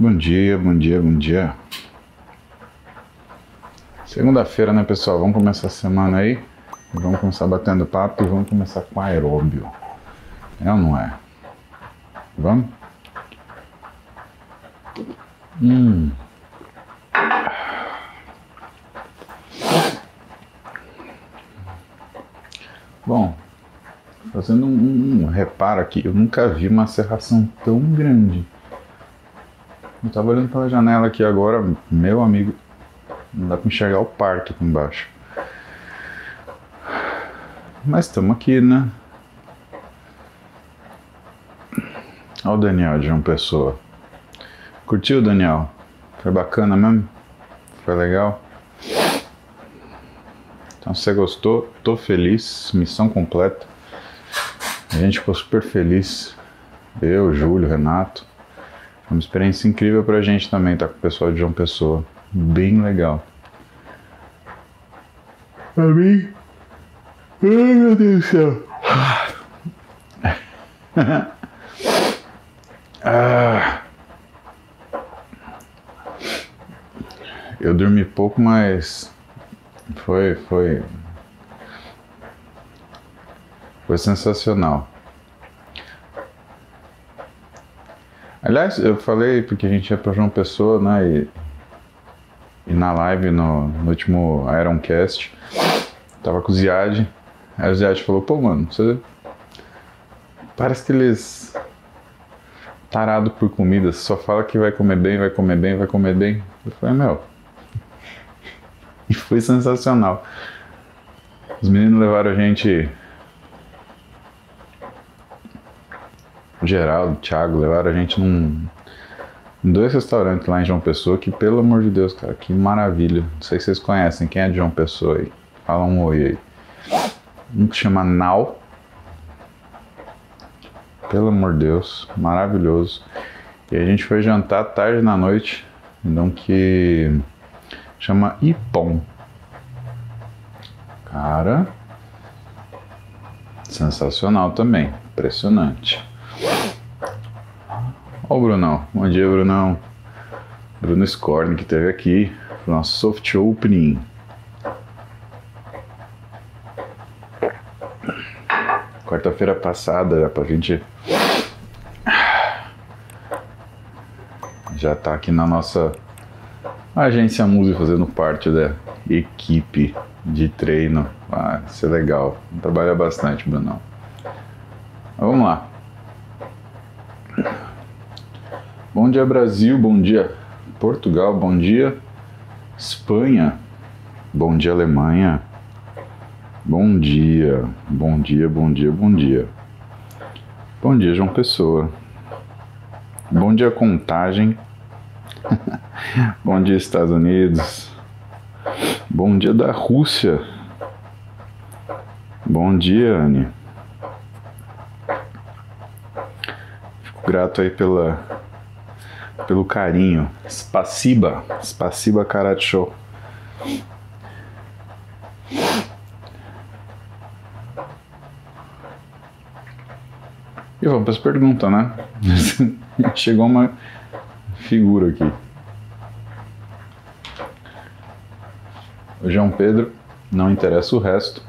Bom dia, bom dia, bom dia. Segunda-feira, né, pessoal? Vamos começar a semana aí. Vamos começar batendo papo e vamos começar com aeróbio. É ou não é? Vamos? Hum. Bom, fazendo um, um, reparo aqui, eu nunca vi uma serração tão grande. Eu tava olhando pela janela aqui agora, meu amigo, não dá pra enxergar o parque aqui embaixo. Mas estamos aqui, né? Olha o Daniel de João Pessoa. Curtiu, Daniel? Foi bacana mesmo? Foi legal? Então, se você gostou, tô feliz, missão completa. A gente ficou super feliz. Eu, Júlio, Renato. Uma experiência incrível pra gente também estar tá com o pessoal de João Pessoa. Bem legal. Pra mim. Ai meu Deus do céu. ah. Eu dormi pouco, mas foi, foi, foi sensacional. Aliás, eu falei porque a gente ia para João Pessoa, né? E, e na live no, no, último Ironcast, tava com o Ziad. Aí o Ziad falou: pô, mano, você. Parece que eles. Tarado por comida, só fala que vai comer bem, vai comer bem, vai comer bem. Eu falei: meu, e foi sensacional. Os meninos levaram a gente. Geraldo, Thiago, levaram a gente num. Dois restaurantes lá em João Pessoa, que pelo amor de Deus, cara, que maravilha. Não sei se vocês conhecem, quem é de João Pessoa aí? Fala um oi aí. Um que chama Nau. Pelo amor de Deus, maravilhoso. E a gente foi jantar tarde na noite, então que chama Ipom. Cara, sensacional também, impressionante. Ó o Brunão, bom dia Brunão. Bruno Scorn que teve aqui no nosso soft opening. Quarta-feira passada, pra gente já tá aqui na nossa agência Muse fazendo parte da equipe de treino. Ah, isso é legal. Trabalha bastante, Bruno. Vamos lá. Bom dia, Brasil. Bom dia, Portugal. Bom dia, Espanha. Bom dia, Alemanha. Bom dia, bom dia, bom dia, bom dia. Bom dia, João Pessoa. Bom dia, Contagem. Bom dia, Estados Unidos. Bom dia da Rússia. Bom dia, Anne. Fico grato aí pela, pelo carinho. Spaciba Karate Show. E vamos para as perguntas, né? Chegou uma figura aqui. O João Pedro, não interessa o resto,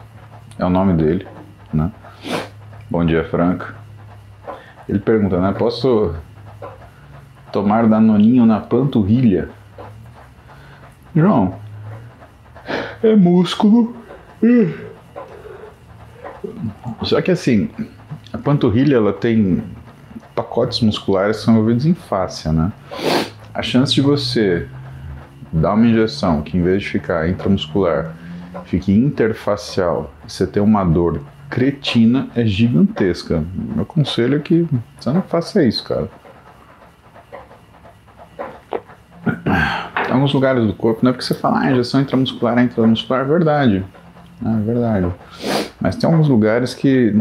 é o nome dele, né? Bom dia, Franca. Ele pergunta, né? Posso tomar danoninho na panturrilha? João, é músculo. Só que assim, a panturrilha ela tem pacotes musculares que são envolvidos em fáscia, né? A chance de você dar uma injeção que em vez de ficar intramuscular, fique interfacial, você ter uma dor cretina é gigantesca. Meu conselho é que você não faça isso, cara. Alguns lugares do corpo, não é porque você fala, ah, injeção intramuscular é intramuscular, é verdade. É verdade. Mas tem alguns lugares que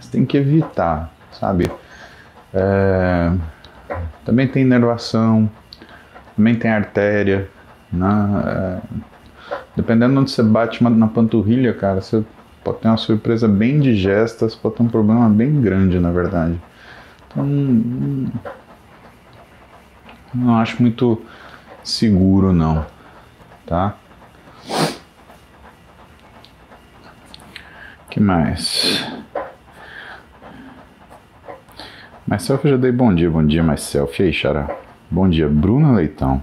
você tem que evitar, sabe? É, também tem inervação, também tem artéria. Né? É, dependendo de onde você bate na panturrilha, cara, você pode ter uma surpresa bem digesta, você pode ter um problema bem grande, na verdade. Então, não acho muito seguro não, tá? que mais? Myself eu já dei bom dia, bom dia Myself. E aí, Xará? Bom dia, Bruna Leitão.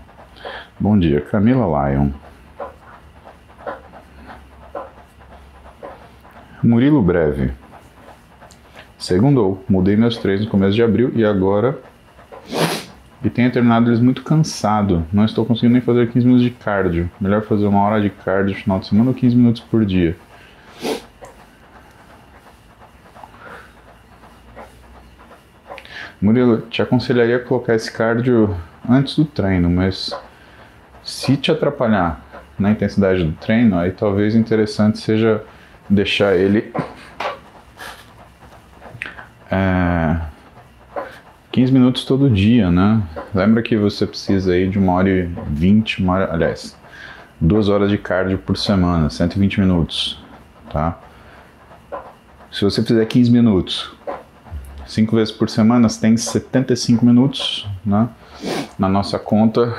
Bom dia, Camila Lyon. Murilo Breve. Segundou, mudei meus treinos no começo de abril e agora. E tenho terminado eles muito cansado. Não estou conseguindo nem fazer 15 minutos de cardio. Melhor fazer uma hora de cardio no final de semana ou 15 minutos por dia. Murilo, te aconselharia a colocar esse cardio antes do treino, mas se te atrapalhar na intensidade do treino, aí talvez interessante seja deixar ele é, 15 minutos todo dia, né? Lembra que você precisa aí de uma hora e 20, uma hora, aliás, duas horas de cardio por semana, 120 minutos, tá? Se você fizer 15 minutos, cinco vezes por semana, você tem 75 minutos, né? Na nossa conta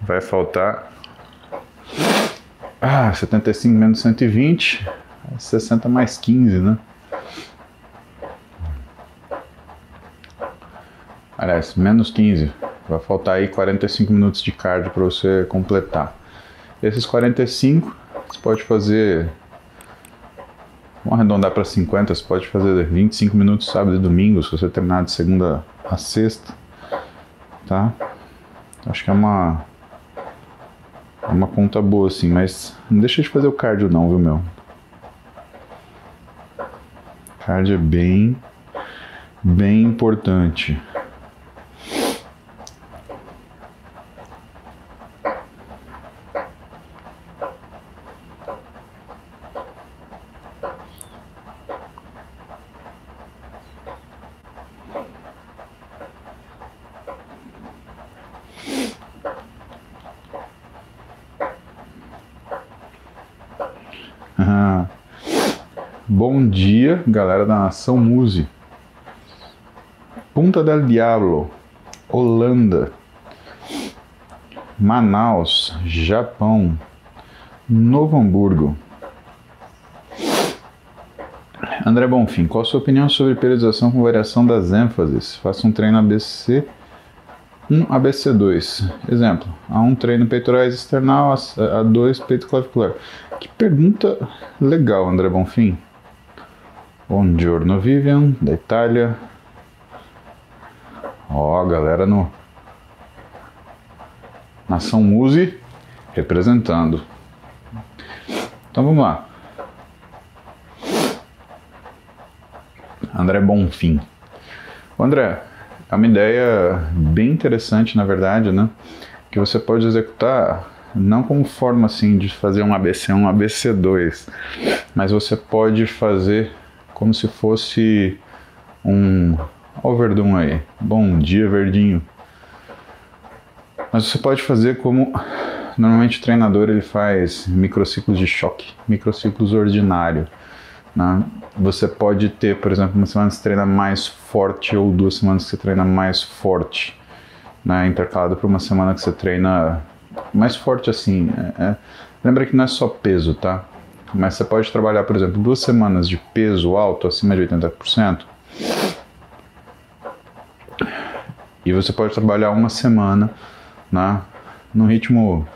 vai faltar ah, 75 menos 120, 60 mais 15, né? Aliás, menos 15. Vai faltar aí 45 minutos de cardio para você completar. Esses 45, você pode fazer Vamos arredondar para 50, você pode fazer 25 minutos sábado e domingo, se você terminar de segunda a sexta, tá? Acho que é uma é uma conta boa assim, mas não deixa de fazer o cardio não, viu, meu? Cardio é bem bem importante. Bom galera da Nação Muse. Punta del Diablo, Holanda. Manaus, Japão. Novo Hamburgo. André Bonfim, qual a sua opinião sobre periodização com variação das ênfases? Faça um treino ABC 1 ABC2. Exemplo, A1 treino peitorais external, A2 peito clavicular. Que pergunta legal, André Bonfim. Buongiorno Vivian, da Itália. Ó, galera no Nação Muse representando. Então vamos lá. André Bonfim. O André, é uma ideia bem interessante, na verdade, né? Que você pode executar não como forma assim de fazer um ABC1, um ABC2, mas você pode fazer como se fosse um Ó o Verdun aí. Bom dia, Verdinho. Mas você pode fazer como normalmente o treinador ele faz microciclos de choque, microciclos ordinário. Né? Você pode ter, por exemplo, uma semana que você treina mais forte ou duas semanas que você treina mais forte, né? intercalado por uma semana que você treina mais forte assim. É, é. Lembra que não é só peso, tá? Mas você pode trabalhar, por exemplo, duas semanas de peso alto, acima de 80%, e você pode trabalhar uma semana né, no ritmo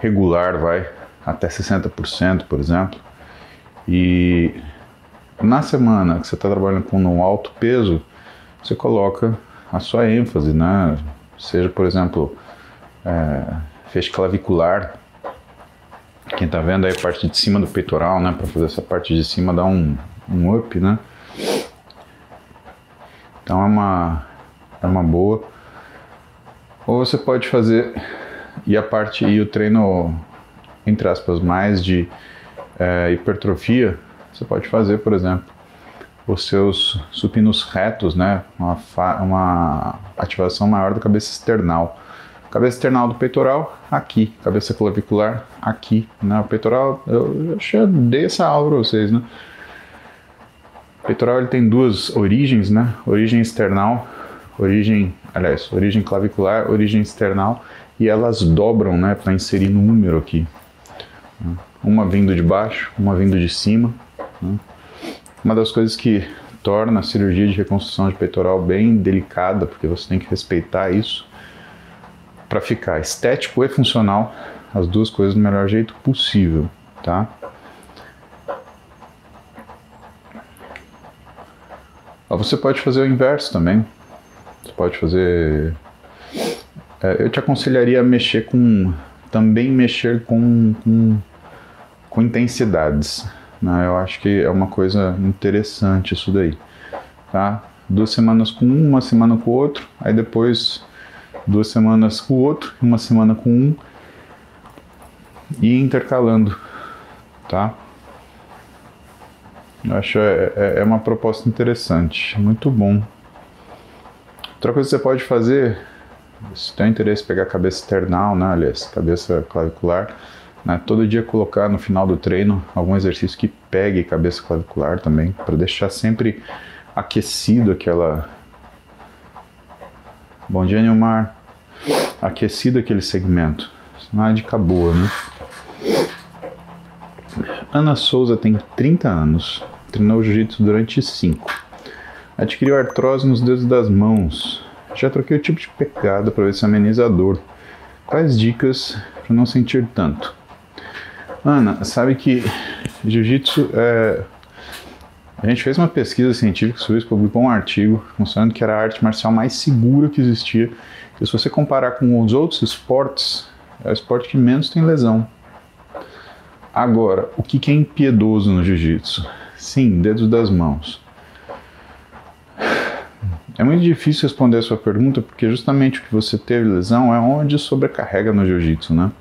regular, vai até 60%, por exemplo. E na semana que você está trabalhando com um alto peso, você coloca a sua ênfase, né? Seja, por exemplo, é, feixe clavicular, quem está vendo aí a parte de cima do peitoral, né? Para fazer essa parte de cima dar um, um up, né? Então é uma, é uma boa. Ou você pode fazer e a parte e o treino entre aspas mais de é, hipertrofia, você pode fazer, por exemplo, os seus supinos retos, né? Uma, uma ativação maior da cabeça external. Cabeça external do peitoral, aqui. Cabeça clavicular, aqui. Né? O peitoral, eu, já dei essa aula para vocês, né? O peitoral ele tem duas origens, né? Origem external, origem aliás, origem clavicular, origem external, e elas dobram, né, para inserir número aqui. Uma vindo de baixo, uma vindo de cima. Né. Uma das coisas que torna a cirurgia de reconstrução de peitoral bem delicada, porque você tem que respeitar isso para ficar estético e funcional, as duas coisas do melhor jeito possível, tá? Você pode fazer o inverso também. Você pode fazer. É, eu te aconselharia a mexer com. Também mexer com, com, com intensidades. Né? Eu acho que é uma coisa interessante isso daí. Tá? Duas semanas com um, uma semana com o outro, aí depois duas semanas com o outro, uma semana com um e intercalando, tá? Eu acho é, é, é uma proposta interessante, muito bom. Outra coisa que você pode fazer, se tem interesse pegar cabeça external, né, aliás, cabeça clavicular, né, todo dia colocar no final do treino algum exercício que pegue cabeça clavicular também, para deixar sempre aquecido aquela. Bom dia, Nilmar. Aquecido aquele segmento. É dica boa, né? Ana Souza tem 30 anos, treinou jiu-jitsu durante 5 Adquiriu artrose nos dedos das mãos. Já troquei o tipo de pecado para ver se ameniza dor. Quais dicas para não sentir tanto? Ana, sabe que jiu-jitsu é. A gente fez uma pesquisa científica sobre isso, publicou um artigo mostrando que era a arte marcial mais segura que existia. E se você comparar com os outros esportes, é o esporte que menos tem lesão. Agora, o que é impiedoso no jiu-jitsu? Sim, dedos das mãos. É muito difícil responder a sua pergunta porque justamente o que você teve lesão é onde sobrecarrega no jiu-jitsu, né?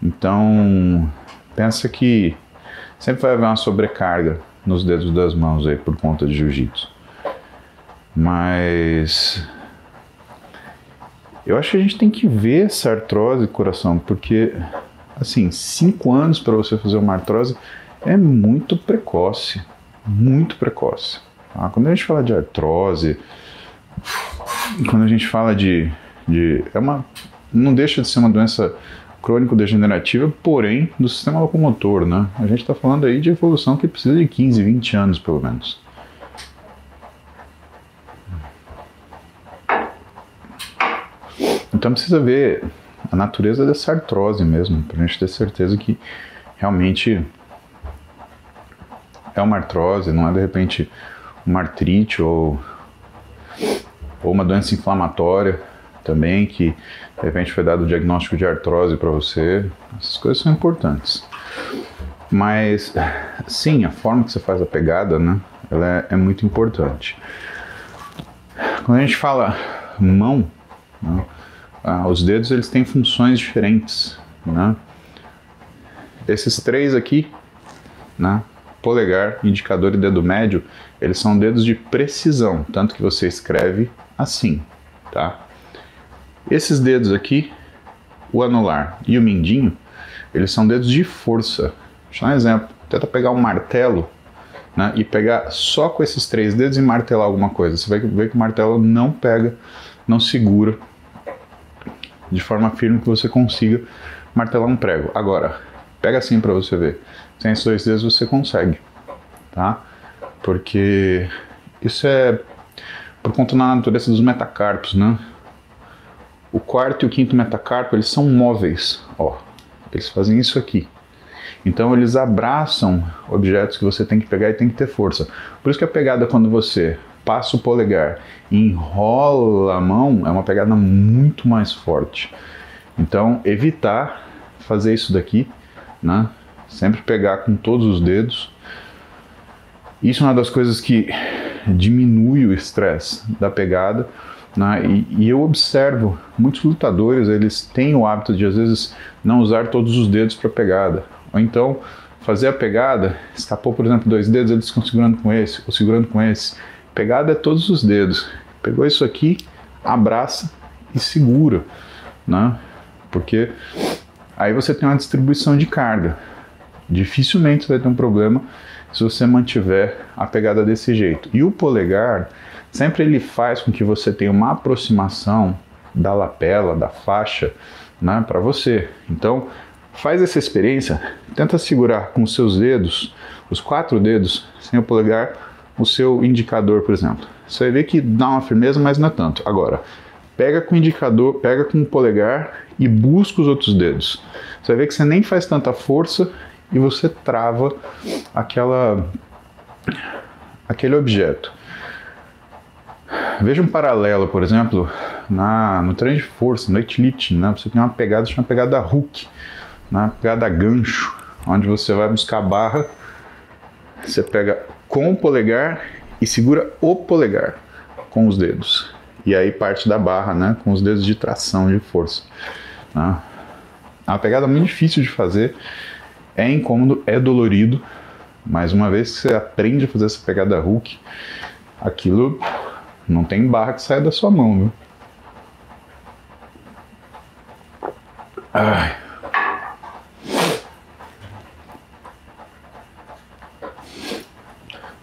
Então, pensa que sempre vai haver uma sobrecarga nos dedos das mãos aí por conta de jiu-jitsu. Mas eu acho que a gente tem que ver essa artrose coração, porque assim, cinco anos para você fazer uma artrose é muito precoce, muito precoce. Tá? Quando a gente fala de artrose, quando a gente fala de, de é uma não deixa de ser uma doença crônico-degenerativa, porém do sistema locomotor, né? A gente está falando aí de evolução que precisa de 15, 20 anos pelo menos. Então precisa ver a natureza dessa artrose mesmo, para a gente ter certeza que realmente é uma artrose, não é de repente uma artrite ou ou uma doença inflamatória também, que de repente foi dado o diagnóstico de artrose para você. Essas coisas são importantes. Mas, sim, a forma que você faz a pegada, né, ela é, é muito importante. Quando a gente fala mão, né, ah, os dedos eles têm funções diferentes, né? Esses três aqui, né, polegar, indicador e dedo médio, eles são dedos de precisão, tanto que você escreve assim, tá? Esses dedos aqui, o anular e o mindinho, eles são dedos de força. Deixa eu dar um exemplo. Tenta pegar um martelo né, e pegar só com esses três dedos e martelar alguma coisa. Você vai ver que o martelo não pega, não segura de forma firme que você consiga martelar um prego. Agora, pega assim para você ver. Sem esses dois dedos você consegue, tá? Porque isso é por conta da natureza dos metacarpos, né? O quarto e o quinto metacarpo, eles são móveis, ó. Eles fazem isso aqui. Então eles abraçam objetos que você tem que pegar e tem que ter força. Por isso que a pegada quando você passa o polegar e enrola a mão é uma pegada muito mais forte. Então evitar fazer isso daqui, né? Sempre pegar com todos os dedos. Isso é uma das coisas que diminui o estresse da pegada. Né? E, e, eu observo muitos lutadores, eles têm o hábito de às vezes não usar todos os dedos para pegada. Ou então fazer a pegada, escapou por exemplo dois dedos, eles ficam segurando com esse ou segurando com esse. Pegada é todos os dedos. Pegou isso aqui, abraça e segura, né? Porque aí você tem uma distribuição de carga. Dificilmente você vai ter um problema se você mantiver a pegada desse jeito. E o polegar sempre ele faz com que você tenha uma aproximação da lapela, da faixa, né, para você. Então, faz essa experiência, tenta segurar com os seus dedos, os quatro dedos, sem o polegar, o seu indicador, por exemplo. Você vai ver que dá uma firmeza, mas não é tanto. Agora, pega com o indicador, pega com o polegar e busca os outros dedos. Você vai ver que você nem faz tanta força e você trava aquela aquele objeto. Veja um paralelo, por exemplo, na, no treino de força, no weightlifting, né? Você tem uma pegada chama pegada hook, né? pegada gancho, onde você vai buscar a barra, você pega com o polegar e segura o polegar com os dedos. E aí parte da barra, né? Com os dedos de tração de força. Né? É uma pegada muito difícil de fazer, é incômodo, é dolorido, mas uma vez que você aprende a fazer essa pegada hook, aquilo não tem barra que saia da sua mão, viu? Ai.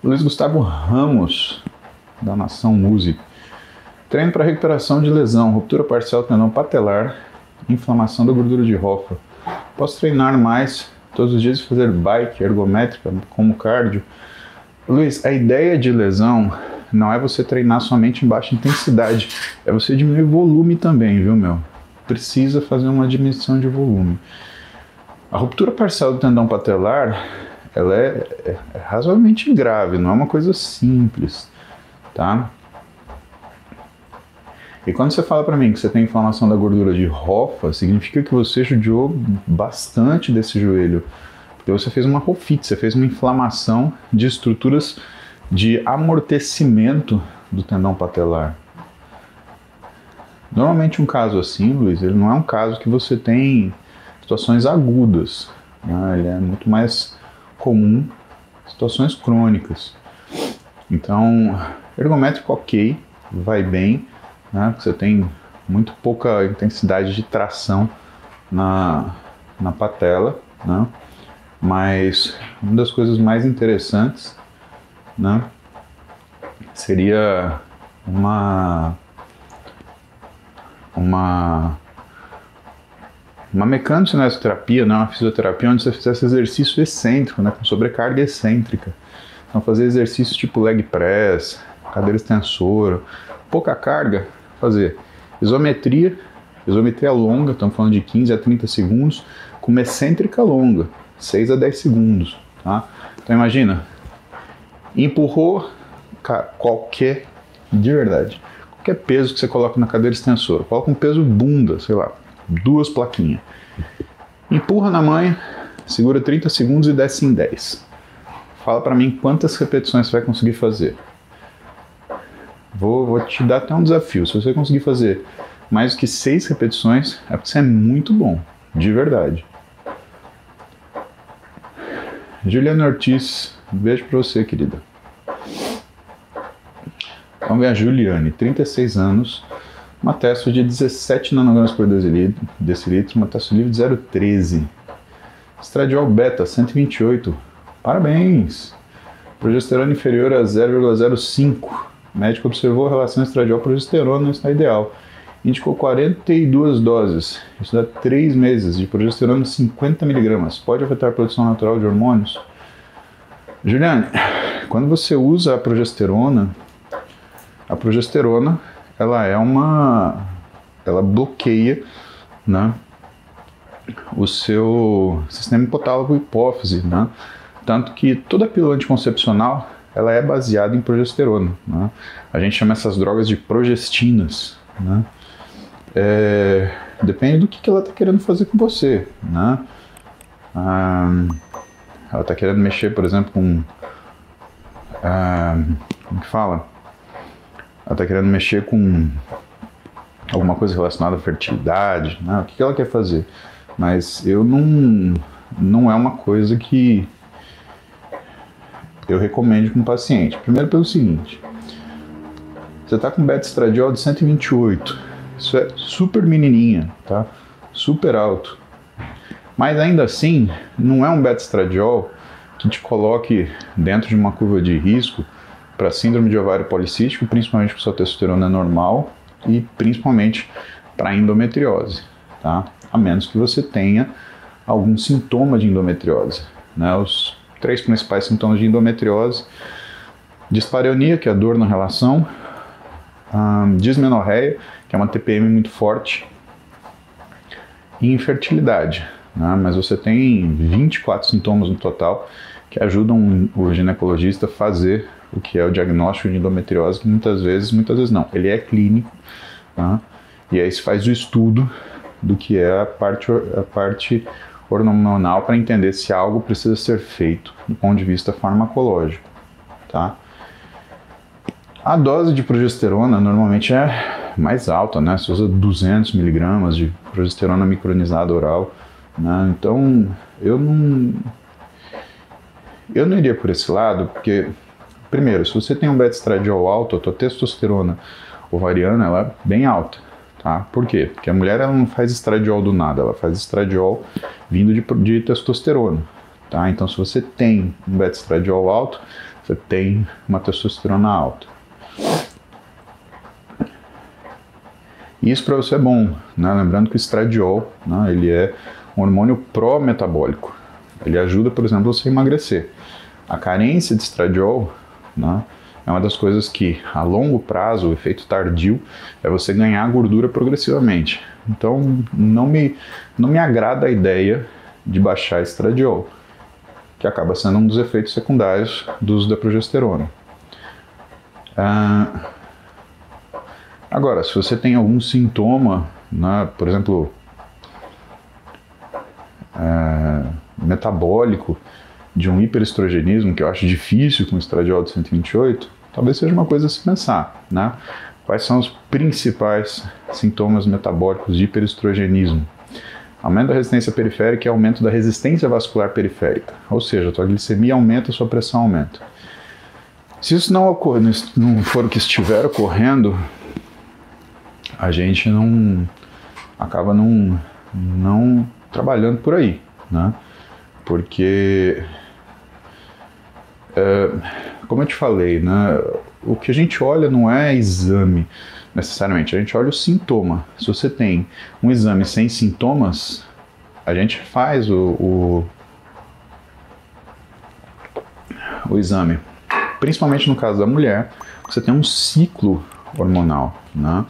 Luiz Gustavo Ramos, da Nação Muse. Treino para recuperação de lesão, ruptura parcial do tendão patelar, inflamação da gordura de Hoffa. Posso treinar mais todos os dias fazer bike ergométrica como cardio? Luiz, a ideia de lesão não é você treinar somente em baixa intensidade, é você diminuir volume também, viu, meu? Precisa fazer uma diminuição de volume. A ruptura parcial do tendão patelar, ela é, é, é razoavelmente grave, não é uma coisa simples, tá? E quando você fala para mim que você tem inflamação da gordura de Hoffa, significa que você judiou bastante desse joelho. Porque você fez uma rofite, você fez uma inflamação de estruturas de amortecimento do tendão patelar. Normalmente um caso assim, Luiz, ele não é um caso que você tem situações agudas, né? ele é muito mais comum situações crônicas. Então, ergométrico ok, vai bem, né? você tem muito pouca intensidade de tração na, na patela, né? mas uma das coisas mais interessantes né? Seria uma uma uma mecanocinesiologia, né, uma fisioterapia onde você fizesse exercício excêntrico, né, com sobrecarga excêntrica. Então fazer exercícios tipo leg press, cadeira extensora, pouca carga, fazer isometria, isometria longa, estamos falando de 15 a 30 segundos, com uma excêntrica longa, 6 a 10 segundos, tá? Então imagina, Empurrou, cara, qualquer, de verdade, qualquer peso que você coloca na cadeira extensora, coloca um peso bunda, sei lá, duas plaquinhas. Empurra na manha, segura 30 segundos e desce em 10. Fala para mim quantas repetições você vai conseguir fazer. Vou, vou te dar até um desafio. Se você conseguir fazer mais do que 6 repetições, é porque você é muito bom, de verdade. Juliana Ortiz, um beijo pra você, querida. Vamos ver a Juliane, 36 anos, uma testa de 17 nanogramas por decilitro, uma testa livre de 0,13. Estradiol beta, 128. Parabéns! Progesterona inferior a 0,05. O médico observou a relação estradiol-progesterona não está ideal. Indicou 42 doses. Isso dá 3 meses de progesterona 50mg. Pode afetar a produção natural de hormônios? Juliane, quando você usa a progesterona, a progesterona ela é uma, ela bloqueia, né, o seu sistema hipotálamo hipófise, né? Tanto que toda pílula anticoncepcional ela é baseada em progesterona. Né? A gente chama essas drogas de progestinas. Né? É, depende do que, que ela está querendo fazer com você. Né? Ah, ela está querendo mexer, por exemplo, com. Ah, como que fala? Ela está querendo mexer com alguma coisa relacionada à fertilidade, né? o que, que ela quer fazer. Mas eu não. Não é uma coisa que eu recomendo com o paciente. Primeiro, pelo seguinte: você está com beta estradiol de 128, isso é super menininha, tá? Super alto. Mas ainda assim, não é um beta-estradiol que te coloque dentro de uma curva de risco para síndrome de ovário policístico, principalmente porque sua testosterona é normal e principalmente para endometriose, tá? A menos que você tenha algum sintoma de endometriose, né? Os três principais sintomas de endometriose: dispareunia, que é a dor na relação, um, dismenorreia, que é uma TPM muito forte, e infertilidade. Né? Mas você tem 24 sintomas no total que ajudam o ginecologista a fazer o que é o diagnóstico de endometriose, que muitas vezes, muitas vezes não, ele é clínico, tá? e aí se faz o estudo do que é a parte, a parte hormonal para entender se algo precisa ser feito do ponto de vista farmacológico, tá? A dose de progesterona normalmente é mais alta, né? Você usa 200 miligramas de progesterona micronizada oral, né? Então, eu não eu não iria por esse lado, porque primeiro, se você tem um beta-estradiol alto, a tua testosterona ovariana ela é bem alta, tá? Por quê? Porque a mulher ela não faz estradiol do nada, ela faz estradiol vindo de, de testosterona, tá? Então, se você tem um beta-estradiol alto, você tem uma testosterona alta. Isso para você é bom, né? lembrando que o estradiol né, ele é um hormônio pró-metabólico. Ele ajuda, por exemplo, você a emagrecer. A carência de estradiol né, é uma das coisas que, a longo prazo, o efeito tardio é você ganhar gordura progressivamente. Então, não me, não me agrada a ideia de baixar estradiol, que acaba sendo um dos efeitos secundários do uso da progesterona. Ah, agora, se você tem algum sintoma, né, por exemplo, é, metabólico de um hiperestrogenismo, que eu acho difícil com o estradiol de 128, talvez seja uma coisa a se pensar, né? Quais são os principais sintomas metabólicos de hiperestrogenismo? Aumento da resistência periférica e aumento da resistência vascular periférica, ou seja, a tua glicemia aumenta, a sua pressão aumenta. Se isso não, ocorre, não for o que estiver ocorrendo, a gente não acaba não, não trabalhando por aí, né? Porque, é, como eu te falei, né, o que a gente olha não é exame necessariamente, a gente olha o sintoma. Se você tem um exame sem sintomas, a gente faz o, o, o exame principalmente no caso da mulher, você tem um ciclo hormonal, né?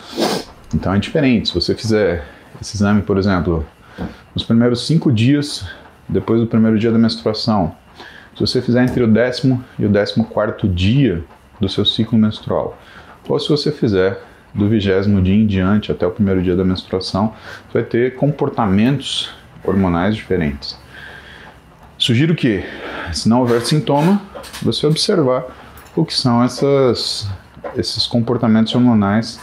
Então é diferente. Se você fizer esse exame, por exemplo, nos primeiros cinco dias depois do primeiro dia da menstruação, se você fizer entre o décimo e o décimo quarto dia do seu ciclo menstrual, ou se você fizer do vigésimo dia em diante até o primeiro dia da menstruação, você vai ter comportamentos hormonais diferentes. Sugiro que, se não houver sintoma, você observar o que são essas, esses comportamentos hormonais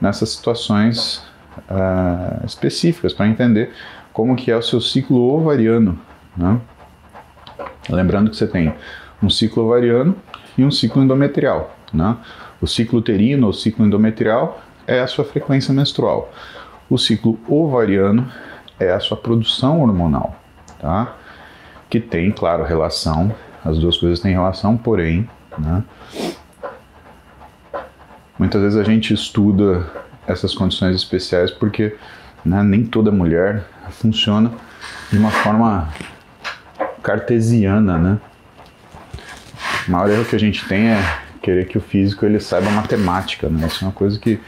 nessas situações uh, específicas para entender como que é o seu ciclo ovariano. Né? Lembrando que você tem um ciclo ovariano e um ciclo endometrial. Né? O ciclo uterino ou ciclo endometrial é a sua frequência menstrual. O ciclo ovariano é a sua produção hormonal, tá? Que tem, claro, relação, as duas coisas têm relação, porém né? Muitas vezes a gente estuda essas condições especiais porque né, nem toda mulher funciona de uma forma cartesiana, né? O maior erro que a gente tem é querer que o físico ele saiba matemática, né? Isso é uma coisa que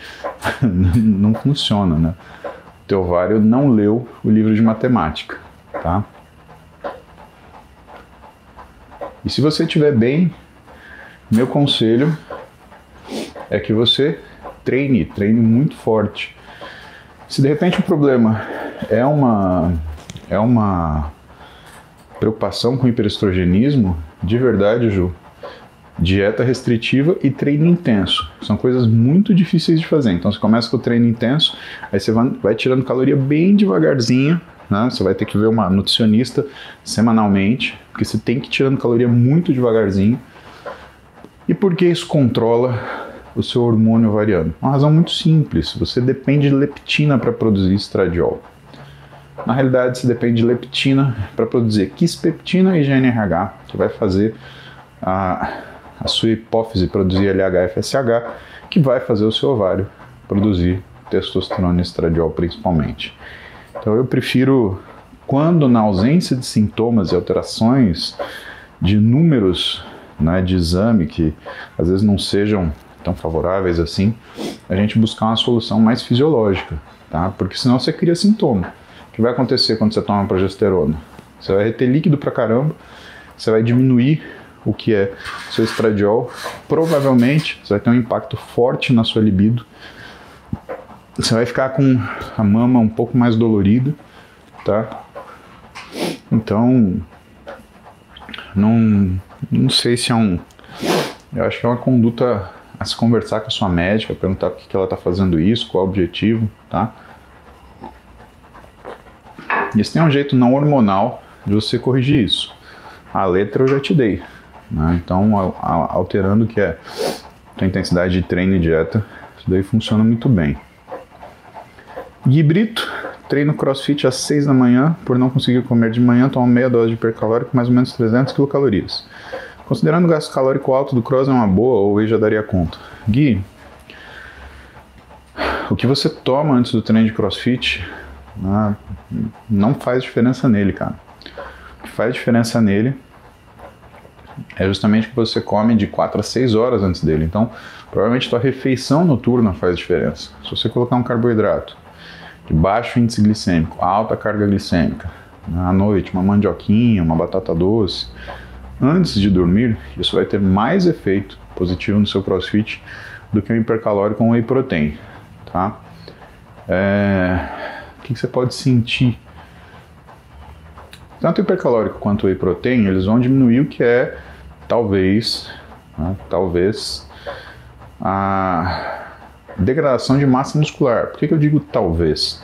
não funciona, né? O teu ovário não leu o livro de matemática, tá? E se você estiver bem meu conselho é que você treine, treine muito forte. Se de repente o problema é uma é uma preocupação com hiperestrogenismo, de verdade, Ju, dieta restritiva e treino intenso. São coisas muito difíceis de fazer. Então você começa com o treino intenso, aí você vai, vai tirando caloria bem devagarzinho, né? Você vai ter que ver uma nutricionista semanalmente, porque você tem que ir tirando caloria muito devagarzinho e por que isso controla o seu hormônio ovariano? Uma razão muito simples: você depende de leptina para produzir estradiol. Na realidade, você depende de leptina para produzir quispeptina e GNRH, que vai fazer a, a sua hipófise produzir LH-FSH, que vai fazer o seu ovário produzir testosterona e estradiol principalmente. Então eu prefiro, quando na ausência de sintomas e alterações de números né, de exame que às vezes não sejam tão favoráveis assim, a gente buscar uma solução mais fisiológica, tá? Porque senão você cria sintoma. Que vai acontecer quando você toma progesterona? Você vai reter líquido pra caramba, você vai diminuir o que é seu estradiol, provavelmente você vai ter um impacto forte na sua libido. Você vai ficar com a mama um pouco mais dolorida, tá? Então, não, não sei se é um. Eu acho que é uma conduta a se conversar com a sua médica, perguntar por que ela está fazendo isso, qual é o objetivo, tá? Esse tem um jeito não hormonal de você corrigir isso. A letra eu já te dei. Né? Então, alterando o que é a intensidade de treino e dieta, isso daí funciona muito bem. Guibrito, treino crossfit às 6 da manhã, por não conseguir comer de manhã, tomo meia dose de hipercalórico, mais ou menos 300 quilocalorias. Considerando o gasto calórico alto do cross é uma boa ou eu já daria conta? Gui, o que você toma antes do treino de crossfit né, não faz diferença nele, cara. O que faz diferença nele é justamente que você come de 4 a 6 horas antes dele. Então, provavelmente tua refeição noturna faz diferença. Se você colocar um carboidrato de baixo índice glicêmico, alta carga glicêmica, né, à noite, uma mandioquinha, uma batata doce, antes de dormir, isso vai ter mais efeito positivo no seu crossfit do que um hipercalórico com whey protein, tá? É... O que você pode sentir? Tanto o hipercalórico quanto o whey protein, eles vão diminuir o que é, talvez, né, talvez, a degradação de massa muscular. Por que, que eu digo talvez?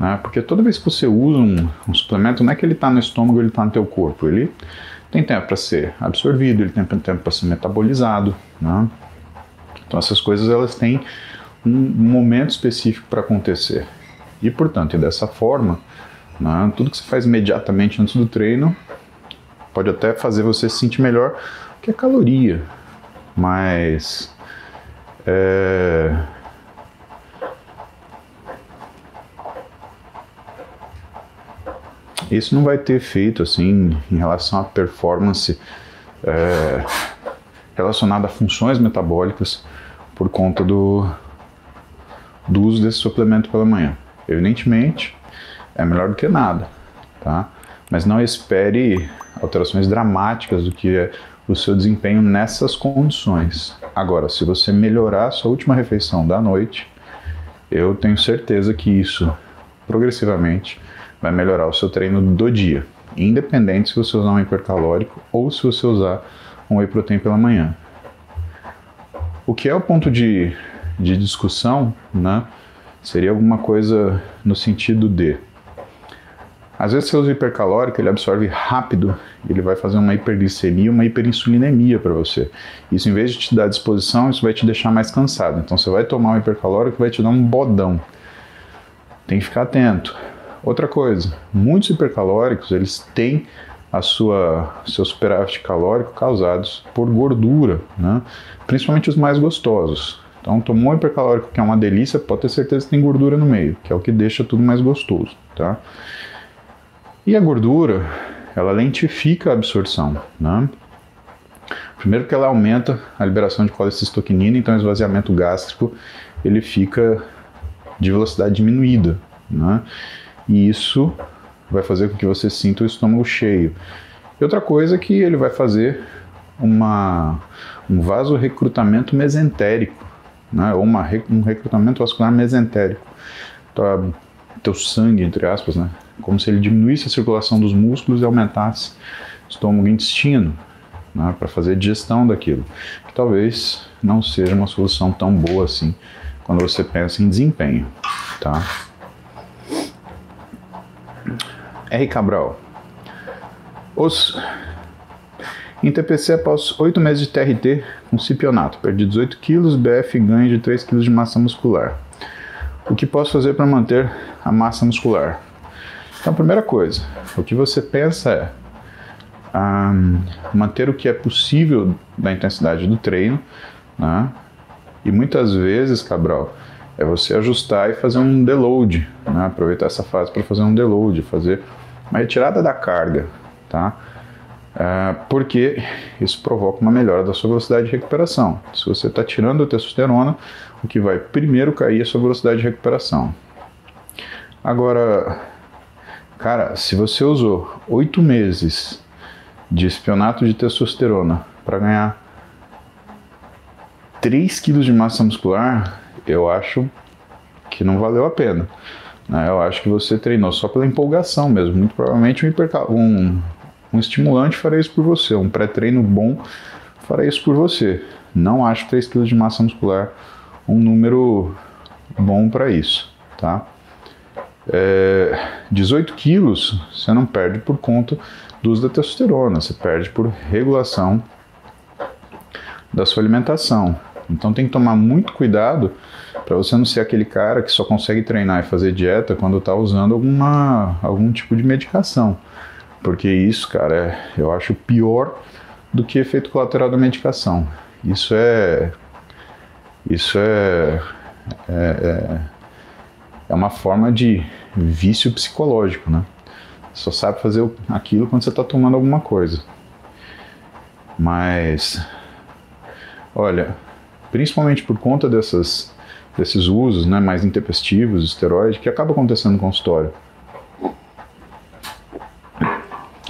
Né? Porque toda vez que você usa um, um suplemento, não é que ele está no estômago, ele está no teu corpo, ele tem tempo para ser absorvido, ele tem tempo para ser metabolizado. Né? Então essas coisas elas têm um momento específico para acontecer. E portanto, e dessa forma, né, tudo que você faz imediatamente antes do treino pode até fazer você se sentir melhor que a caloria, mas é, Isso não vai ter efeito assim em relação à performance é, relacionada a funções metabólicas por conta do, do uso desse suplemento pela manhã. Evidentemente, é melhor do que nada, tá? Mas não espere alterações dramáticas do que é o seu desempenho nessas condições. Agora, se você melhorar a sua última refeição da noite, eu tenho certeza que isso progressivamente vai melhorar o seu treino do dia, independente se você usar um hipercalórico ou se você usar um whey protein pela manhã. O que é o ponto de, de discussão, né, seria alguma coisa no sentido de às vezes você usa hipercalórico, ele absorve rápido, ele vai fazer uma hiperglicemia, uma hiperinsulinemia para você. Isso, em vez de te dar disposição, isso vai te deixar mais cansado. Então, você vai tomar um hipercalórico, vai te dar um bodão. Tem que ficar atento. Outra coisa, muitos hipercalóricos eles têm a sua seu superávit calórico causados por gordura, né? principalmente os mais gostosos. Então, tomou um hipercalórico que é uma delícia, pode ter certeza que tem gordura no meio, que é o que deixa tudo mais gostoso, tá? E a gordura, ela lentifica a absorção, né? Primeiro que ela aumenta a liberação de colecistoquinina, então o esvaziamento gástrico ele fica de velocidade diminuída, né? E isso vai fazer com que você sinta o estômago cheio. E outra coisa é que ele vai fazer uma, um vasorrecrutamento mesentérico, né? ou uma, um recrutamento vascular mesentérico. Então, teu sangue, entre aspas, né? como se ele diminuísse a circulação dos músculos e aumentasse o estômago e intestino, né? para fazer digestão daquilo. Que talvez não seja uma solução tão boa assim quando você pensa em desempenho. Tá? R. Cabral. Os em TPC, após 8 meses de TRT com cipionato, perdi 18 quilos, BF ganho de 3 quilos de massa muscular. O que posso fazer para manter a massa muscular? Então, a primeira coisa, o que você pensa é: um, manter o que é possível da intensidade do treino, né? E muitas vezes, Cabral, é você ajustar e fazer um deload, né? aproveitar essa fase para fazer um deload, fazer uma retirada da carga, tá? Uh, porque isso provoca uma melhora da sua velocidade de recuperação. Se você está tirando a testosterona, o que vai primeiro cair é a sua velocidade de recuperação. Agora, cara, se você usou oito meses de espionato de testosterona para ganhar 3 kg de massa muscular, eu acho que não valeu a pena. Né? Eu acho que você treinou só pela empolgação mesmo. Muito provavelmente um, um, estimulante faria isso por você, um pré-treino bom faria isso por você. Não acho 3 kg de massa muscular um número bom para isso, tá? É, 18 quilos você não perde por conta do uso da testosterona, você perde por regulação da sua alimentação. Então tem que tomar muito cuidado para você não ser aquele cara que só consegue treinar e fazer dieta quando está usando alguma, algum tipo de medicação. Porque isso, cara, é, eu acho pior do que efeito colateral da medicação. Isso é. Isso é. É, é, é uma forma de vício psicológico, né? Só sabe fazer aquilo quando você está tomando alguma coisa. Mas. Olha, principalmente por conta dessas, desses usos né, mais intempestivos de esteroide, que acaba acontecendo no consultório.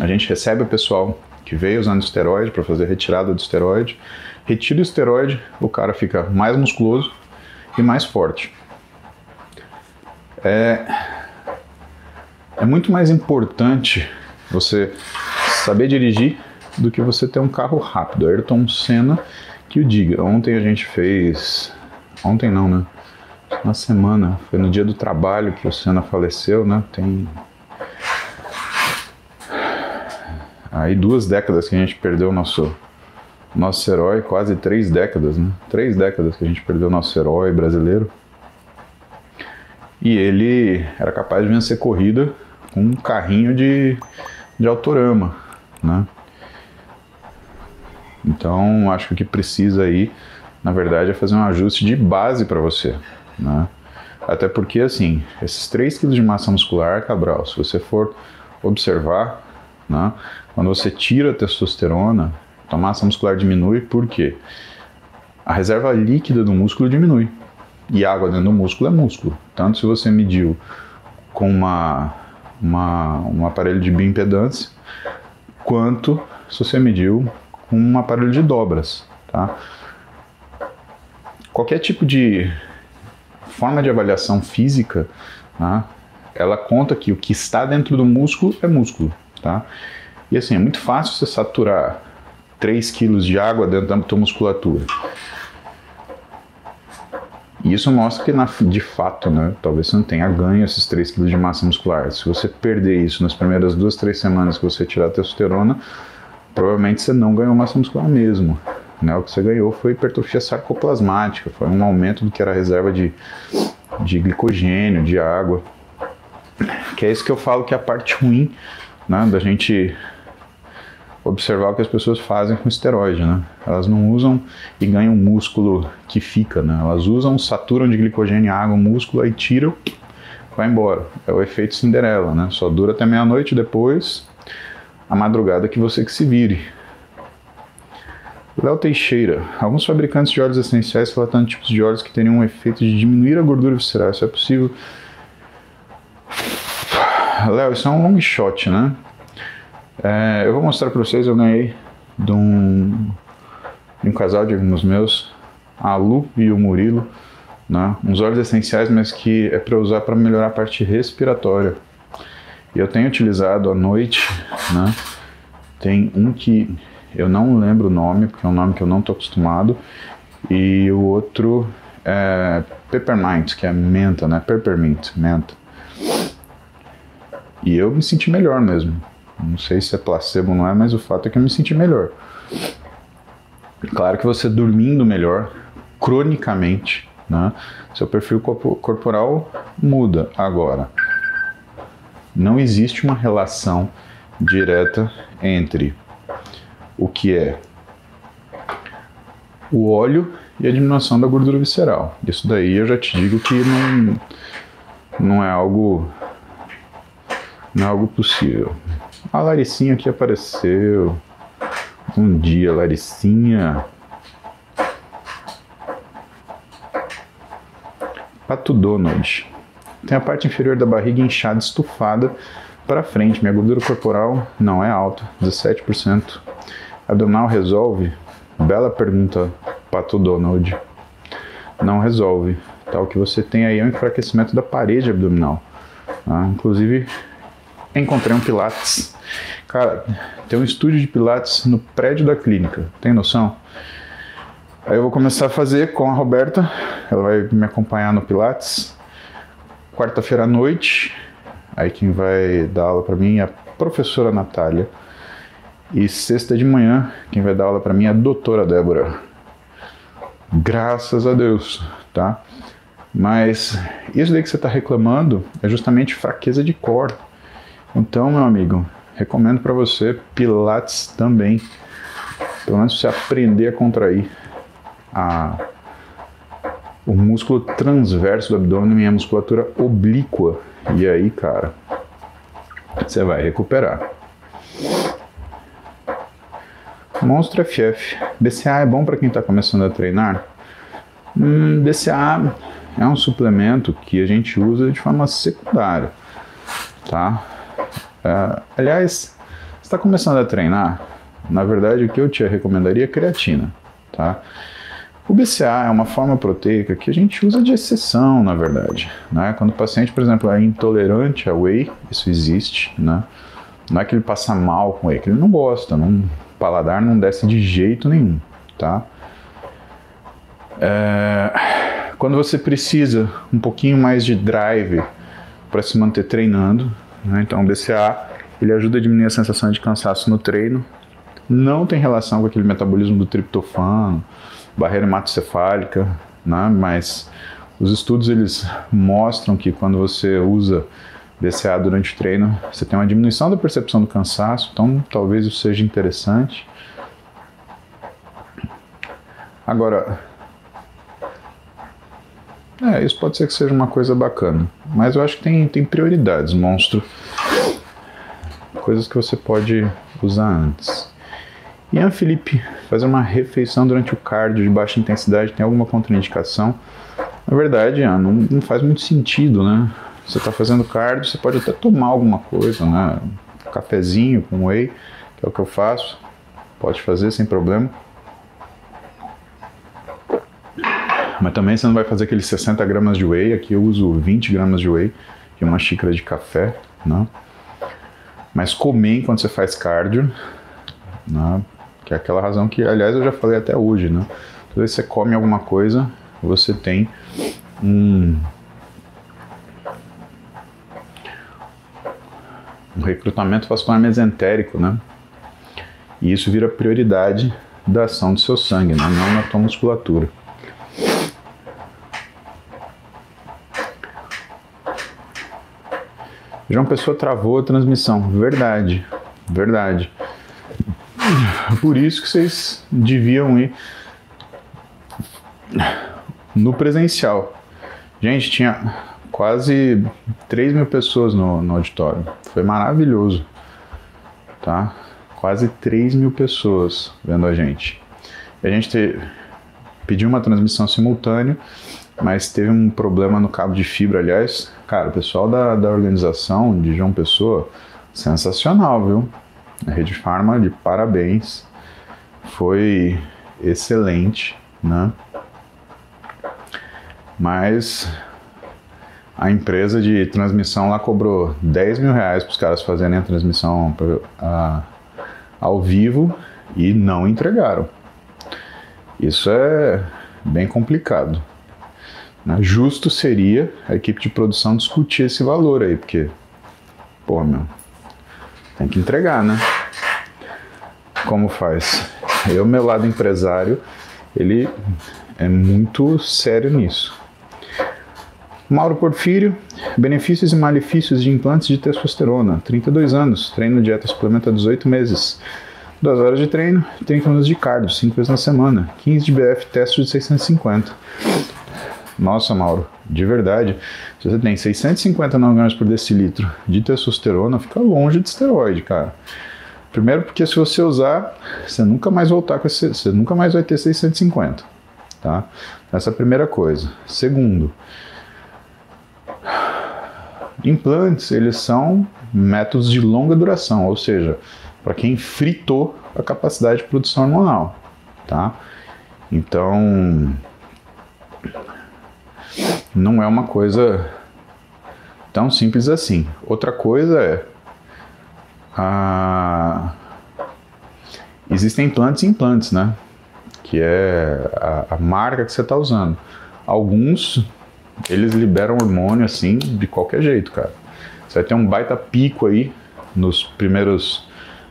A gente recebe o pessoal que veio usando esteroide para fazer retirada do esteroide, retira o esteroide, o cara fica mais musculoso e mais forte. É, é muito mais importante você saber dirigir do que você ter um carro rápido. Ayrton Senna que o diga. Ontem a gente fez. Ontem não, né? Na semana, foi no dia do trabalho que o Senna faleceu, né? Tem. Aí duas décadas que a gente perdeu nosso, nosso herói, quase três décadas, né? Três décadas que a gente perdeu nosso herói brasileiro. E ele era capaz de vencer corrida com um carrinho de, de autorama, né? Então, acho que o que precisa aí, na verdade, é fazer um ajuste de base para você, né? Até porque, assim, esses 3 kg de massa muscular, Cabral, se você for observar, né, quando você tira a testosterona, a massa muscular diminui, por quê? A reserva líquida do músculo diminui. E água dentro do músculo é músculo. Tanto se você mediu com uma, uma, um aparelho de bioimpedância, quanto se você mediu com um aparelho de dobras, tá? Qualquer tipo de forma de avaliação física, tá? ela conta que o que está dentro do músculo é músculo, tá? E assim, é muito fácil você saturar 3 kg de água dentro da tua musculatura. E isso mostra que, na, de fato, né, talvez você não tenha ganho esses 3 kg de massa muscular. Se você perder isso nas primeiras duas, três semanas que você tirar a testosterona, provavelmente você não ganhou massa muscular mesmo. Né? O que você ganhou foi hipertrofia sarcoplasmática, foi um aumento do que era a reserva de, de glicogênio, de água. Que é isso que eu falo que é a parte ruim né, da gente observar o que as pessoas fazem com esteroide, né? Elas não usam e ganham músculo que fica, né? Elas usam, saturam de glicogênio água o músculo, aí tiram, vai embora. É o efeito Cinderela, né? Só dura até meia-noite, depois a madrugada que você que se vire. Léo Teixeira. Alguns fabricantes de óleos essenciais relatando tipos de óleos que teriam um efeito de diminuir a gordura visceral. Isso é possível? Léo, isso é um long shot, né? É, eu vou mostrar para vocês. Eu ganhei de um, de um casal de amigos meus, a Lu e o Murilo, né? uns óleos essenciais, mas que é para usar para melhorar a parte respiratória. E eu tenho utilizado à noite, né? Tem um que eu não lembro o nome, porque é um nome que eu não estou acostumado, e o outro é Peppermint, que é menta, né? Peppermint, menta. E eu me senti melhor mesmo. Não sei se é placebo ou não é, mas o fato é que eu me senti melhor. Claro que você dormindo melhor, cronicamente, né? Seu perfil corporal muda agora não existe uma relação direta entre o que é o óleo e a diminuição da gordura visceral. Isso daí eu já te digo que não, não é algo não é algo possível. A Laricinha aqui apareceu. Bom dia, Laricinha. Pato Donald. Tem a parte inferior da barriga inchada, estufada para frente. Minha gordura corporal não é alta, 17%. Abdominal resolve? Bela pergunta, Pato Donald. Não resolve. Tá? O que você tem aí é um enfraquecimento da parede abdominal. Tá? Inclusive, encontrei um Pilates. Cara, tem um estúdio de Pilates no prédio da clínica. Tem noção? Aí eu vou começar a fazer com a Roberta. Ela vai me acompanhar no Pilates. Quarta-feira à noite. Aí quem vai dar aula para mim é a professora Natália. E sexta de manhã, quem vai dar aula para mim é a doutora Débora. Graças a Deus, tá? Mas isso daí que você está reclamando é justamente fraqueza de core. Então, meu amigo, recomendo para você Pilates também. Pelo menos você aprender a contrair a, o músculo transverso do abdômen e a musculatura oblíqua. E aí, cara, você vai recuperar. Monstro FF. BCA é bom para quem está começando a treinar? Hum, BCA é um suplemento que a gente usa de forma secundária, tá? Uh, aliás, está começando a treinar? Na verdade, o que eu te recomendaria é creatina, tá? O BCA é uma forma proteica que a gente usa de exceção, na verdade. Né? Quando o paciente, por exemplo, é intolerante a whey, isso existe, né? Não é que ele passa mal com whey, é que ele não gosta, não, o paladar não desce de jeito nenhum, tá? É, quando você precisa um pouquinho mais de drive para se manter treinando, né? Então, o BCA ele ajuda a diminuir a sensação de cansaço no treino. Não tem relação com aquele metabolismo do triptofano, barreira hematocefálica, né? mas os estudos eles mostram que quando você usa BCA durante o treino, você tem uma diminuição da percepção do cansaço, então talvez isso seja interessante. Agora, é, isso pode ser que seja uma coisa bacana. Mas eu acho que tem, tem prioridades, monstro. Coisas que você pode usar antes. Ian Felipe, fazer uma refeição durante o cardio de baixa intensidade tem alguma contraindicação? Na verdade, Ian, não, não faz muito sentido, né? Você está fazendo cardio, você pode até tomar alguma coisa, né? Um cafezinho com whey, que é o que eu faço. Pode fazer sem problema. Mas também você não vai fazer aqueles 60 gramas de whey. Aqui eu uso 20 gramas de whey e uma xícara de café, né? Mas comer enquanto você faz cardio, né? Que é aquela razão que, aliás, eu já falei até hoje, né? Toda vez que você come alguma coisa, você tem um, um recrutamento vascular mesentérico, né? E isso vira prioridade da ação do seu sangue, né? não na tua musculatura. João Pessoa travou a transmissão. Verdade, verdade. Por isso que vocês deviam ir no presencial. Gente, tinha quase 3 mil pessoas no, no auditório. Foi maravilhoso. Tá? Quase 3 mil pessoas vendo a gente. A gente te, pediu uma transmissão simultânea mas teve um problema no cabo de fibra, aliás. Cara, o pessoal da, da organização de João Pessoa, sensacional, viu? A Rede Farma, de parabéns. Foi excelente, né? Mas a empresa de transmissão lá cobrou 10 mil reais para os caras fazerem a transmissão a, ao vivo e não entregaram. Isso é bem complicado. Né? Justo seria a equipe de produção discutir esse valor aí, porque, pô, meu, tem que entregar, né? Como faz? Eu, meu lado empresário, ele é muito sério nisso. Mauro Porfírio, benefícios e malefícios de implantes de testosterona, 32 anos, treino dieta suplemento há 18 meses. duas horas de treino, 30 minutos de cardio, 5 vezes na semana, 15 de BF, teste de 650. Nossa, Mauro, de verdade, se você tem 650 nanogramas por decilitro de testosterona, fica longe de esteroide, cara. Primeiro porque se você usar, você nunca mais voltar com esse, você nunca mais vai ter 650, tá? Essa é a primeira coisa. Segundo, implantes, eles são métodos de longa duração, ou seja, para quem fritou a capacidade de produção hormonal, tá? Então, não é uma coisa tão simples assim. Outra coisa é existem implantes e implantes, né? Que é a, a marca que você está usando. Alguns eles liberam hormônio assim de qualquer jeito, cara. Você vai ter um baita pico aí nos primeiros,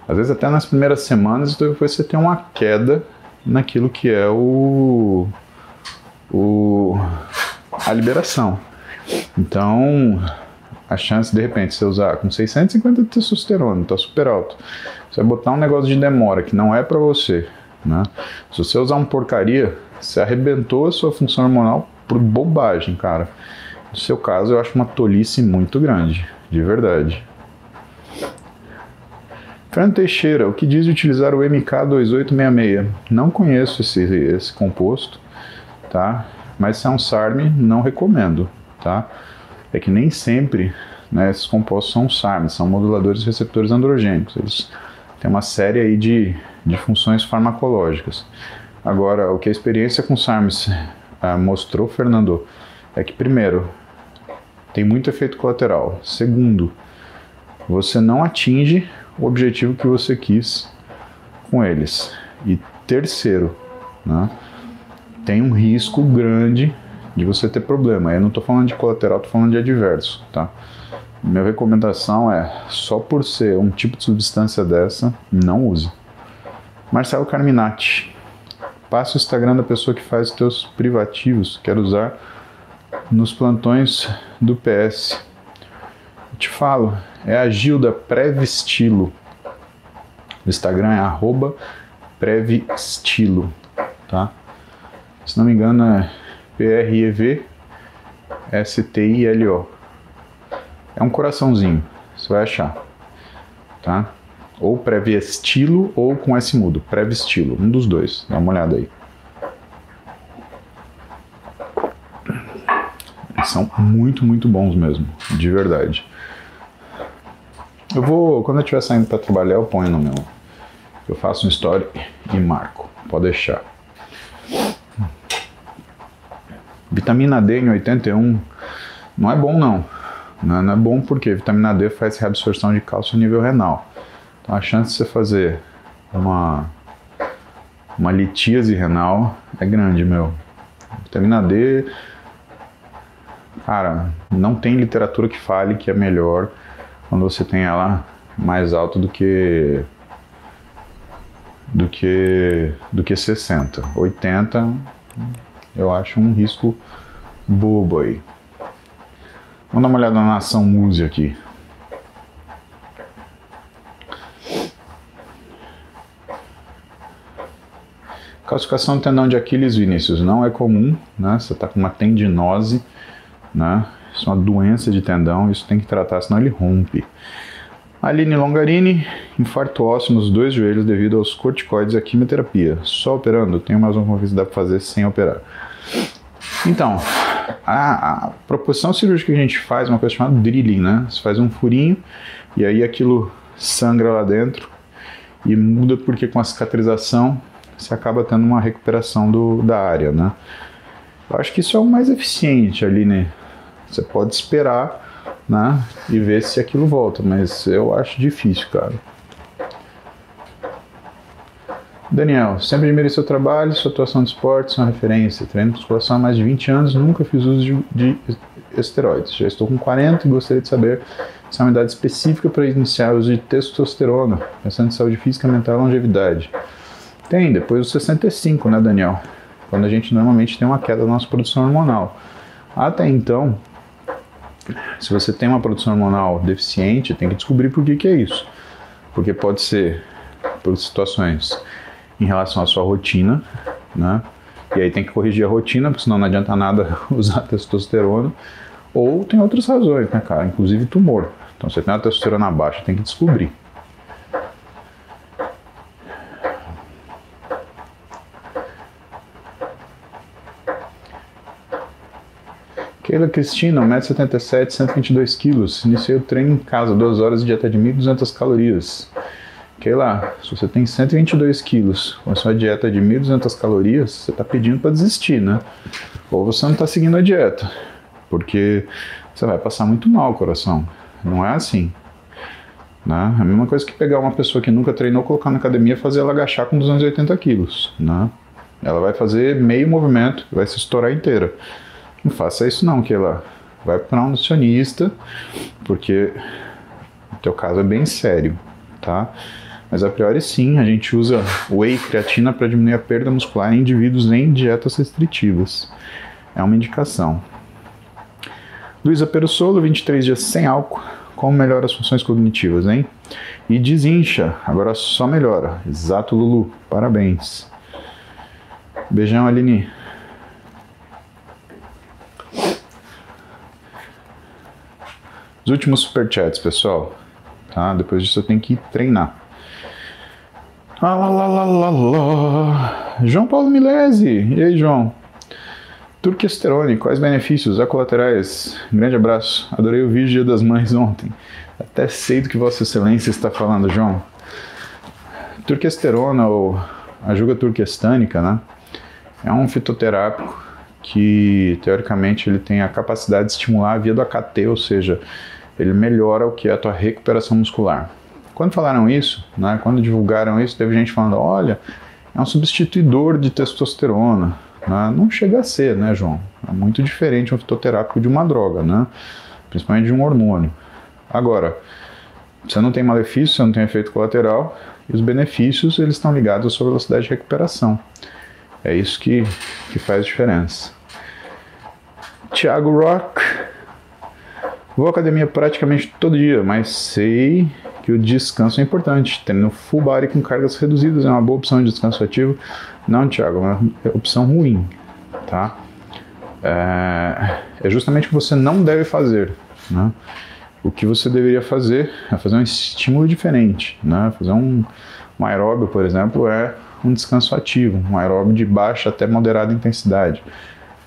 às vezes até nas primeiras semanas, depois você tem uma queda naquilo que é o, o a liberação. Então, a chance de repente você usar com 650 de testosterona, tá super alto. Você vai botar um negócio de demora que não é para você, né? Se você usar um porcaria, você arrebentou a sua função hormonal por bobagem, cara. No seu caso, eu acho uma tolice muito grande, de verdade. Fernando Teixeira, o que diz de utilizar o MK2866? Não conheço esse, esse composto, tá? Mas se é um SARM, não recomendo, tá? É que nem sempre né, esses compostos são SARM, são moduladores receptores androgênicos. Eles têm uma série aí de, de funções farmacológicas. Agora, o que a experiência com SARMs ah, mostrou, Fernando, é que, primeiro, tem muito efeito colateral. Segundo, você não atinge o objetivo que você quis com eles. E terceiro, né, tem um risco grande de você ter problema. Eu não estou falando de colateral, estou falando de adverso, tá? Minha recomendação é, só por ser um tipo de substância dessa, não use. Marcelo Carminati, Passe o Instagram da pessoa que faz os teus privativos. Quero usar nos plantões do PS. Eu te falo, é a Gilda Prevestilo. O Instagram é arroba Prevestilo, tá? Se não me engano é P-R-E-V-S-T-I-L-O. É um coraçãozinho, você vai achar, tá? Ou pré-estilo ou com S mudo. Pré-estilo, um dos dois. Dá uma olhada aí. Eles são muito, muito bons mesmo, de verdade. Eu vou, quando eu estiver saindo para trabalhar, eu ponho no meu. Eu faço um story e marco. Pode deixar. Vitamina D em 81 não é bom não. Não é bom porque vitamina D faz reabsorção de cálcio a nível renal. Então a chance de você fazer uma, uma litíase renal é grande, meu. Vitamina D, cara, não tem literatura que fale que é melhor quando você tem ela mais alta do que do que do que 60. 80 eu acho um risco bobo aí. Vamos dar uma olhada na ação Muse aqui. Calcificação do tendão de Aquiles, Vinícius, não é comum, né? Você está com uma tendinose, né? Isso é uma doença de tendão, isso tem que tratar, senão ele rompe. Aline Longarini, infarto ósseo nos dois joelhos devido aos corticoides e à quimioterapia. Só operando? Tenho mais uma coisa que dá para fazer sem operar. Então, a, a, proposição cirúrgica que a gente faz é uma coisa chamada drilling, né? Você faz um furinho e aí aquilo sangra lá dentro e muda porque com a cicatrização você acaba tendo uma recuperação do, da área, né? Eu acho que isso é o mais eficiente ali, né? Você pode esperar, né? E ver se aquilo volta, mas eu acho difícil, cara. Daniel, sempre admirei seu trabalho, sua atuação de esporte, sua referência. Treino musculação há mais de 20 anos, nunca fiz uso de, de esteroides. Já estou com 40 e gostaria de saber se há uma idade específica para iniciar o uso de testosterona, pensando em saúde física, mental e longevidade. Tem, depois dos 65, né, Daniel? Quando a gente normalmente tem uma queda da nossa produção hormonal. Até então, se você tem uma produção hormonal deficiente, tem que descobrir por que, que é isso. Porque pode ser por situações em relação à sua rotina, né? E aí tem que corrigir a rotina, porque senão não adianta nada usar testosterona. Ou tem outras razões, né, cara? Inclusive tumor. Então você tem uma testosterona baixa, tem que descobrir. Keila Cristina, 1,77m, 122 kg. Iniciei o treino em casa, 2 horas de dieta de 1.200 calorias. Keila, se você tem 122 quilos com a sua dieta de 1.200 calorias, você está pedindo para desistir, né? Ou você não está seguindo a dieta, porque você vai passar muito mal, coração. Não é assim. Né? A mesma coisa que pegar uma pessoa que nunca treinou, colocar na academia e fazer ela agachar com 280 quilos. Né? Ela vai fazer meio movimento, vai se estourar inteira. Não faça isso não, que ela vai para um nutricionista, porque o teu caso é bem sério, tá? Mas a priori sim, a gente usa whey creatina para diminuir a perda muscular em indivíduos em dietas restritivas. É uma indicação. Luísa Perussolo, 23 dias sem álcool. Como melhora as funções cognitivas, hein? E desincha, agora só melhora. Exato, Lulu. Parabéns. Beijão, Aline. Os últimos superchats, pessoal. Tá? Depois disso eu tenho que treinar. Ah, lá, lá, lá, lá, lá. João Paulo Milese. E aí, João? Turquesterone, quais benefícios? A colaterais. Grande abraço. Adorei o vídeo Dia das Mães ontem. Até sei do que Vossa Excelência está falando, João. Turquesterona ou a juga turquestânica, né? É um fitoterápico que teoricamente ele tem a capacidade de estimular a via do AKT, ou seja, ele melhora o que é a tua recuperação muscular. Quando falaram isso, né, quando divulgaram isso, teve gente falando: olha, é um substituidor de testosterona. Né? Não chega a ser, né, João? É muito diferente um fitoterápico de uma droga, né? principalmente de um hormônio. Agora, você não tem malefício, você não tem efeito colateral, e os benefícios eles estão ligados à sua velocidade de recuperação. É isso que, que faz diferença. Thiago Rock, Vou à academia praticamente todo dia, mas sei que o descanso é importante. Tendo full body com cargas reduzidas é uma boa opção de descanso ativo. Não, Thiago, é uma opção ruim, tá? É, é justamente o que você não deve fazer, né? O que você deveria fazer é fazer um estímulo diferente, né? Fazer um, um aeróbio, por exemplo, é um descanso ativo, um aeróbio de baixa até moderada intensidade.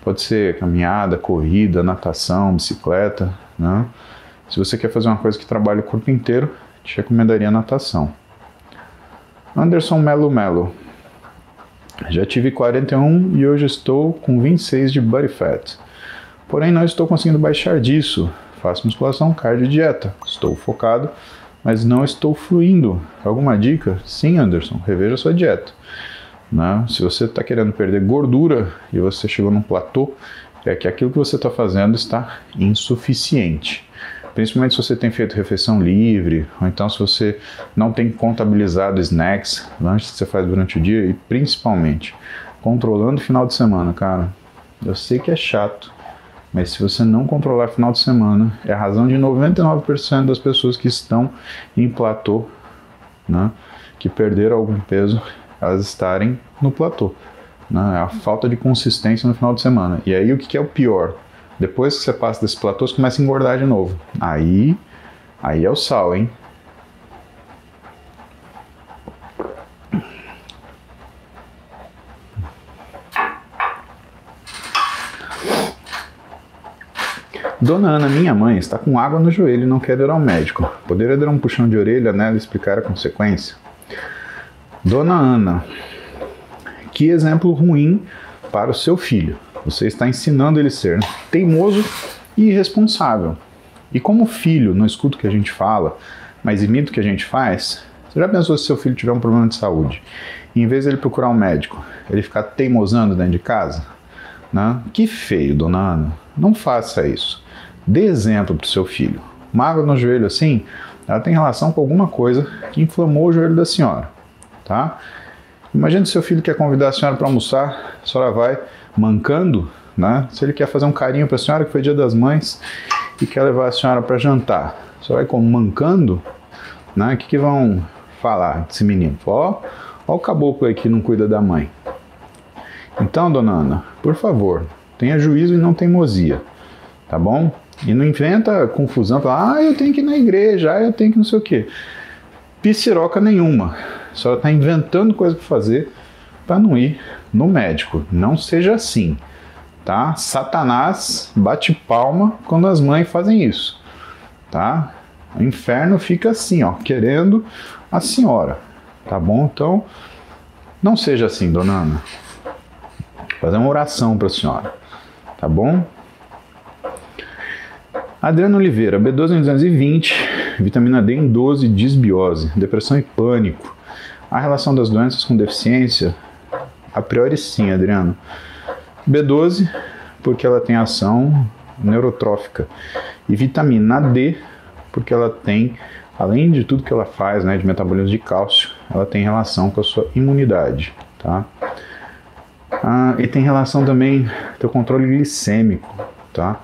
Pode ser caminhada, corrida, natação, bicicleta, né? Se você quer fazer uma coisa que trabalhe o corpo inteiro, te recomendaria natação. Anderson Melo Melo. Já tive 41 e hoje estou com 26 de body fat. Porém, não estou conseguindo baixar disso. Faço musculação, cardio e dieta. Estou focado, mas não estou fluindo. Alguma dica? Sim, Anderson, reveja sua dieta. Né? Se você está querendo perder gordura e você chegou num platô, é que aquilo que você está fazendo está insuficiente. Principalmente se você tem feito refeição livre, ou então se você não tem contabilizado snacks, lanches que você faz durante o dia, e principalmente controlando o final de semana, cara. Eu sei que é chato, mas se você não controlar final de semana, é a razão de 99% das pessoas que estão em platô, né, que perderam algum peso, elas estarem no platô. Né? É a falta de consistência no final de semana. E aí o que, é o pior? Depois que você passa desse platô, você começa a engordar de novo. Aí, aí é o sal, hein? Dona Ana, minha mãe, está com água no joelho e não quer ir ao médico. Poderia dar um puxão de orelha nela e explicar a consequência? Dona Ana, que exemplo ruim para o seu filho. Você está ensinando ele a ser teimoso e irresponsável. E como filho não escuta o que a gente fala, mas imita o que a gente faz, você já pensou se seu filho tiver um problema de saúde? E em vez de ele procurar um médico, ele ficar teimosando dentro de casa? Né? Que feio, dona Ana. Não faça isso. Dê exemplo para o seu filho. Mágoa no joelho assim, ela tem relação com alguma coisa que inflamou o joelho da senhora. Tá? Imagine se seu filho quer convidar a senhora para almoçar, a senhora vai mancando, né? Se ele quer fazer um carinho para a senhora, que foi dia das mães, e quer levar a senhora para jantar, você vai como mancando, né? O que, que vão falar desse menino. Ó, ó o caboclo aí que não cuida da mãe. Então, dona Ana, por favor, tenha juízo e não teimosia, tá bom? E não inventa confusão, fala, ah, eu tenho que ir na igreja, ah, eu tenho que não sei o quê. Piciroca nenhuma. A senhora está inventando coisa para fazer para não ir no médico. Não seja assim, tá? Satanás bate palma quando as mães fazem isso, tá? O inferno fica assim, ó, querendo a senhora, tá bom? Então, não seja assim, dona Ana. Vou fazer uma oração para a senhora, tá bom? Adriano Oliveira, B12 em 220, vitamina D em 12, disbiose, depressão e pânico. A relação das doenças com deficiência? A priori sim, Adriano. B12, porque ela tem ação neurotrófica. E vitamina D, porque ela tem, além de tudo que ela faz, né, de metabolismo de cálcio, ela tem relação com a sua imunidade, tá? Ah, e tem relação também com o controle glicêmico, tá?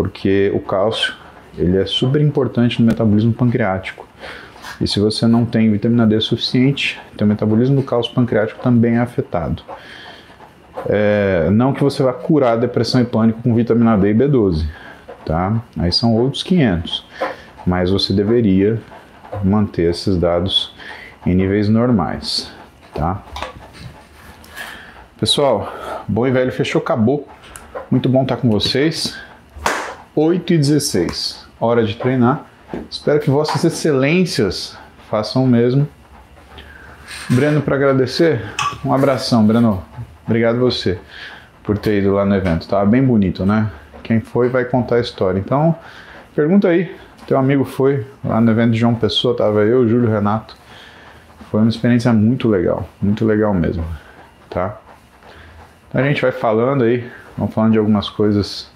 Porque o cálcio, ele é super importante no metabolismo pancreático. E se você não tem vitamina D suficiente, o metabolismo do cálcio pancreático também é afetado. É, não que você vá curar depressão e pânico com vitamina D e B12, tá? Aí são outros 500 mas você deveria manter esses dados em níveis normais, tá? Pessoal, bom e velho fechou, acabou. Muito bom estar com vocês. 8 e 16, hora de treinar. Espero que vossas excelências façam o mesmo. Breno, para agradecer, um abração, Breno. Obrigado você por ter ido lá no evento. Tava bem bonito, né? Quem foi vai contar a história. Então, pergunta aí teu amigo foi lá no evento de João Pessoa, tava eu, Júlio Renato. Foi uma experiência muito legal, muito legal mesmo, tá? Então a gente vai falando aí, vamos falando de algumas coisas.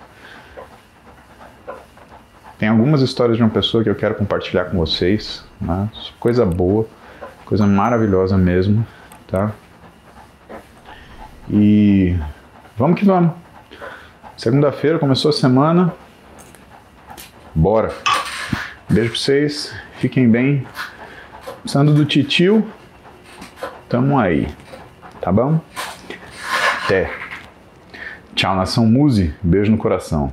Tem algumas histórias de uma pessoa que eu quero compartilhar com vocês, né? Coisa boa, coisa maravilhosa mesmo, tá? E vamos que vamos. Segunda-feira começou a semana. Bora! Beijo pra vocês, fiquem bem. Precisando do titio, tamo aí, tá bom? Até. Tchau, nação Muse. Beijo no coração.